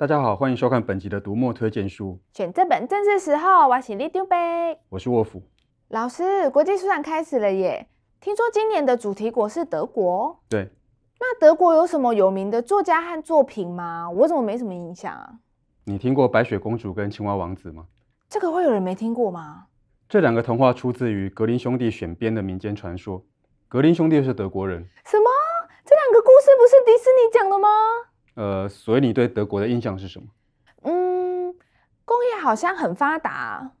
大家好，欢迎收看本集的读墨推荐书。选这本正是时候，我是李丢呗。我是沃夫。老师，国际书展开始了耶！听说今年的主题国是德国。对。那德国有什么有名的作家和作品吗？我怎么没什么印象啊？你听过白雪公主跟青蛙王子吗？这个会有人没听过吗？这两个童话出自于格林兄弟选编的民间传说。格林兄弟是德国人。什么？这两个故事不是迪士尼讲的吗？呃，所以你对德国的印象是什么？嗯，工业好像很发达，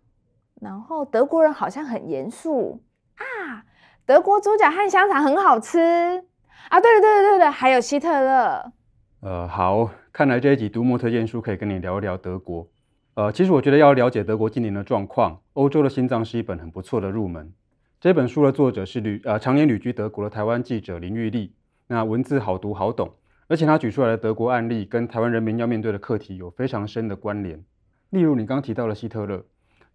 然后德国人好像很严肃啊。德国猪脚和香肠很好吃啊。对了对了对了，还有希特勒。呃，好，看来这一集读墨推荐书可以跟你聊一聊德国。呃，其实我觉得要了解德国今年的状况，《欧洲的心脏》是一本很不错的入门。这本书的作者是旅呃常年旅居德国的台湾记者林玉丽，那文字好读好懂。而且他举出来的德国案例跟台湾人民要面对的课题有非常深的关联。例如你刚提到的希特勒，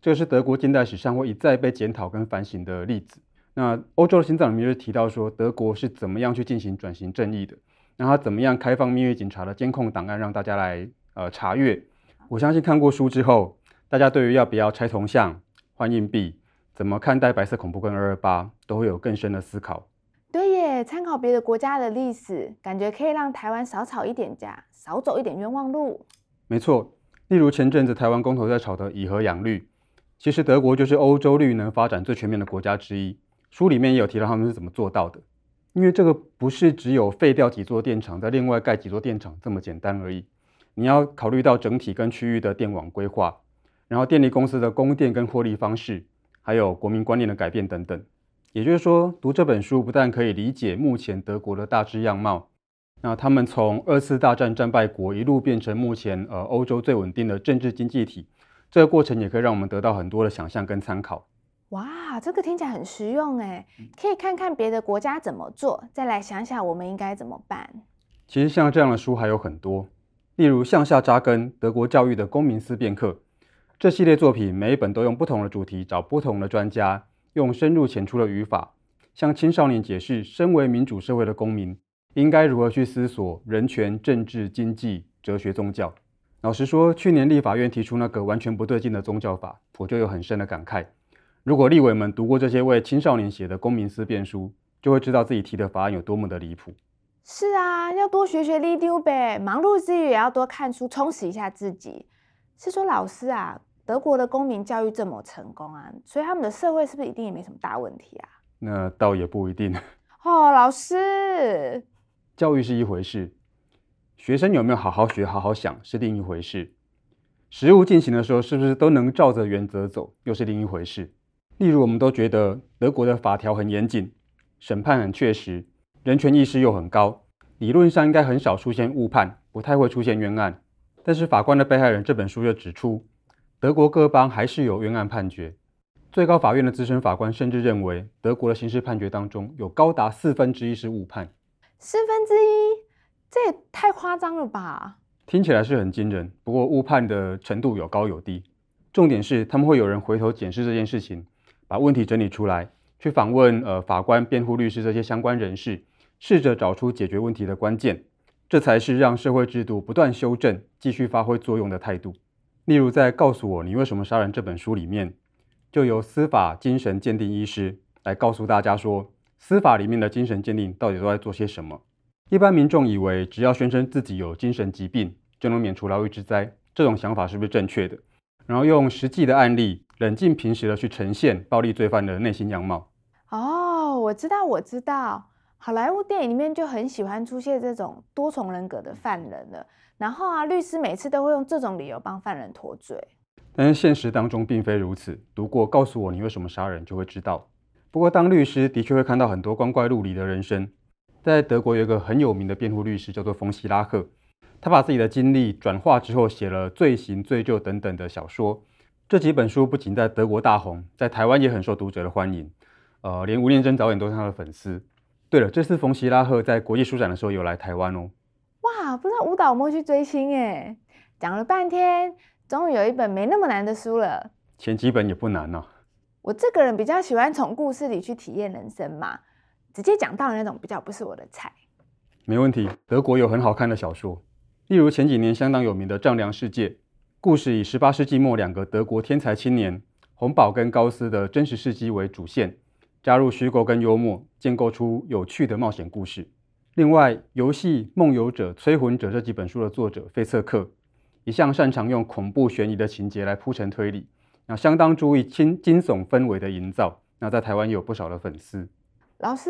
这个是德国近代史上会一再被检讨跟反省的例子。那欧洲的心脏里面就提到说，德国是怎么样去进行转型正义的，那他怎么样开放秘密警察的监控档案让大家来呃查阅。我相信看过书之后，大家对于要不要拆铜像、换硬币，怎么看待白色恐怖跟二二八，都会有更深的思考。参考别的国家的历史，感觉可以让台湾少吵一点架，少走一点冤枉路。没错，例如前阵子台湾公投在吵的以核养绿，其实德国就是欧洲绿能发展最全面的国家之一。书里面也有提到他们是怎么做到的，因为这个不是只有废掉几座电厂，再另外盖几座电厂这么简单而已。你要考虑到整体跟区域的电网规划，然后电力公司的供电跟获利方式，还有国民观念的改变等等。也就是说，读这本书不但可以理解目前德国的大致样貌，那他们从二次大战战败国一路变成目前呃欧洲最稳定的政治经济体，这个过程也可以让我们得到很多的想象跟参考。哇，这个听起来很实用哎，可以看看别的国家怎么做，再来想想我们应该怎么办。其实像这样的书还有很多，例如向下扎根德国教育的公民思辨课，这系列作品每一本都用不同的主题找不同的专家。用深入浅出的语法，向青少年解释，身为民主社会的公民，应该如何去思索人权、政治、经济、哲学、宗教。老实说，去年立法院提出那个完全不对劲的宗教法，我就有很深的感慨。如果立委们读过这些为青少年写的公民思辨书，就会知道自己提的法案有多么的离谱。是啊，要多学学李丢呗，忙碌之余也要多看书，充实一下自己。是说老师啊。德国的公民教育这么成功啊，所以他们的社会是不是一定也没什么大问题啊？那倒也不一定。哦，老师，教育是一回事，学生有没有好好学、好好想是另一回事。实务进行的时候，是不是都能照着原则走，又是另一回事。例如，我们都觉得德国的法条很严谨，审判很确实，人权意识又很高，理论上应该很少出现误判，不太会出现冤案。但是，《法官的被害人》这本书就指出。德国各邦还是有冤案判决，最高法院的资深法官甚至认为，德国的刑事判决当中有高达四分之一是误判。四分之一，这也太夸张了吧？听起来是很惊人，不过误判的程度有高有低。重点是他们会有人回头检视这件事情，把问题整理出来，去访问呃法官、辩护律师这些相关人士，试着找出解决问题的关键。这才是让社会制度不断修正、继续发挥作用的态度。例如，在《告诉我你为什么杀人》这本书里面，就由司法精神鉴定医师来告诉大家说，司法里面的精神鉴定到底都在做些什么。一般民众以为，只要宣称自己有精神疾病，就能免除牢狱之灾，这种想法是不是正确的？然后用实际的案例，冷静平实的去呈现暴力罪犯的内心样貌。哦，我知道，我知道。好莱坞电影里面就很喜欢出现这种多重人格的犯人了，然后啊，律师每次都会用这种理由帮犯人脱罪。但是现实当中并非如此。读过《告诉我你为什么杀人》就会知道。不过当律师的确会看到很多光怪陆离的人生。在德国有一个很有名的辩护律师叫做冯希拉赫，他把自己的经历转化之后写了《罪行、罪疚》等等的小说。这几本书不仅在德国大红，在台湾也很受读者的欢迎。呃，连吴念真导演都是他的粉丝。对了，这次冯希拉赫在国际书展的时候有来台湾哦。哇，不知道舞蹈有没有去追星哎？讲了半天，终于有一本没那么难的书了。前几本也不难呐、啊。我这个人比较喜欢从故事里去体验人生嘛，直接讲到的那种比较不是我的菜。没问题，德国有很好看的小说。例如前几年相当有名的《丈量世界》，故事以十八世纪末两个德国天才青年洪堡跟高斯的真实事迹为主线，加入虚构跟幽默，建构出有趣的冒险故事。另外，游戏《梦游者》《催魂者》这几本书的作者菲策克，一向擅长用恐怖悬疑的情节来铺陈推理，那相当注意惊惊悚氛围的营造。那在台湾也有不少的粉丝。老师，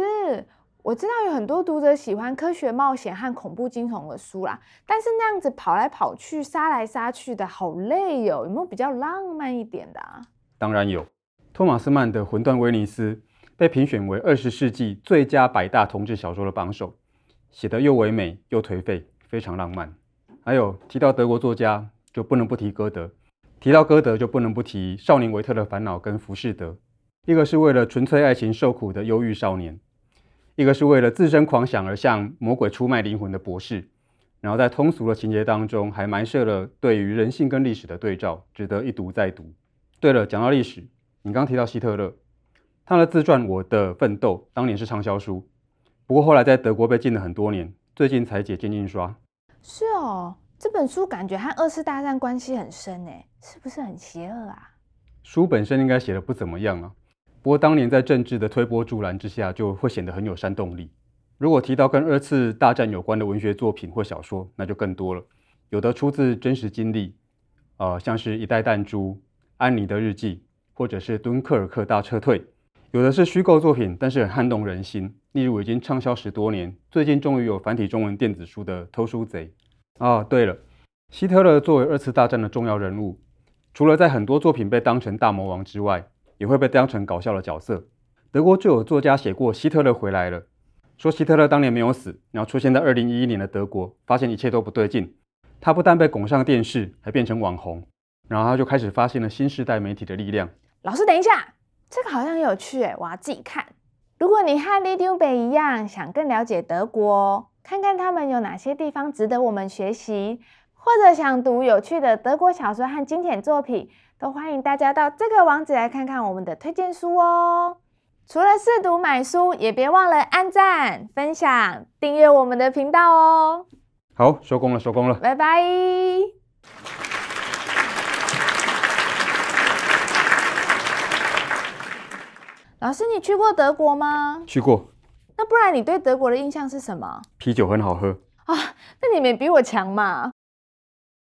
我知道有很多读者喜欢科学冒险和恐怖惊悚的书啦，但是那样子跑来跑去、杀来杀去的好累哟、哦。有没有比较浪漫一点的啊？当然有，托马斯曼的《魂断威尼斯》被评选为二十世纪最佳百大同志小说的榜首，写得又唯美又颓废，非常浪漫。还有提到德国作家，就不能不提歌德；提到歌德，就不能不提《少年维特的烦恼》跟《浮士德》。一个是为了纯粹爱情受苦的忧郁少年，一个是为了自身狂想而向魔鬼出卖灵魂的博士，然后在通俗的情节当中还埋设了对于人性跟历史的对照，值得一读再读。对了，讲到历史，你刚提到希特勒，他的自传《我的奋斗》当年是畅销书，不过后来在德国被禁了很多年，最近才解禁印刷。是哦，这本书感觉和二次大战关系很深诶，是不是很邪恶啊？书本身应该写得不怎么样啊。不过当年在政治的推波助澜之下，就会显得很有煽动力。如果提到跟二次大战有关的文学作品或小说，那就更多了。有的出自真实经历，呃，像是一代弹珠、安妮的日记，或者是敦刻尔克大撤退；有的是虚构作品，但是很撼动人心。例如已经畅销十多年，最近终于有繁体中文电子书的《偷书贼》。哦，对了，希特勒作为二次大战的重要人物，除了在很多作品被当成大魔王之外，也会被当成搞笑的角色。德国就有作家写过希特勒回来了，说希特勒当年没有死，然后出现在二零一一年的德国，发现一切都不对劲。他不但被拱上电视，还变成网红，然后他就开始发现了新时代媒体的力量。老师，等一下，这个好像很有趣诶，我要自己看。如果你和 l i d u b e 一样，想更了解德国，看看他们有哪些地方值得我们学习，或者想读有趣的德国小说和经典作品。都欢迎大家到这个网址来看看我们的推荐书哦。除了试读买书，也别忘了按赞、分享、订阅我们的频道哦。好，收工了，收工了，拜拜。师，你去过德国吗？去过。那不然你对德国的印象是什么？啤酒很好喝。啊，那你们比我强嘛。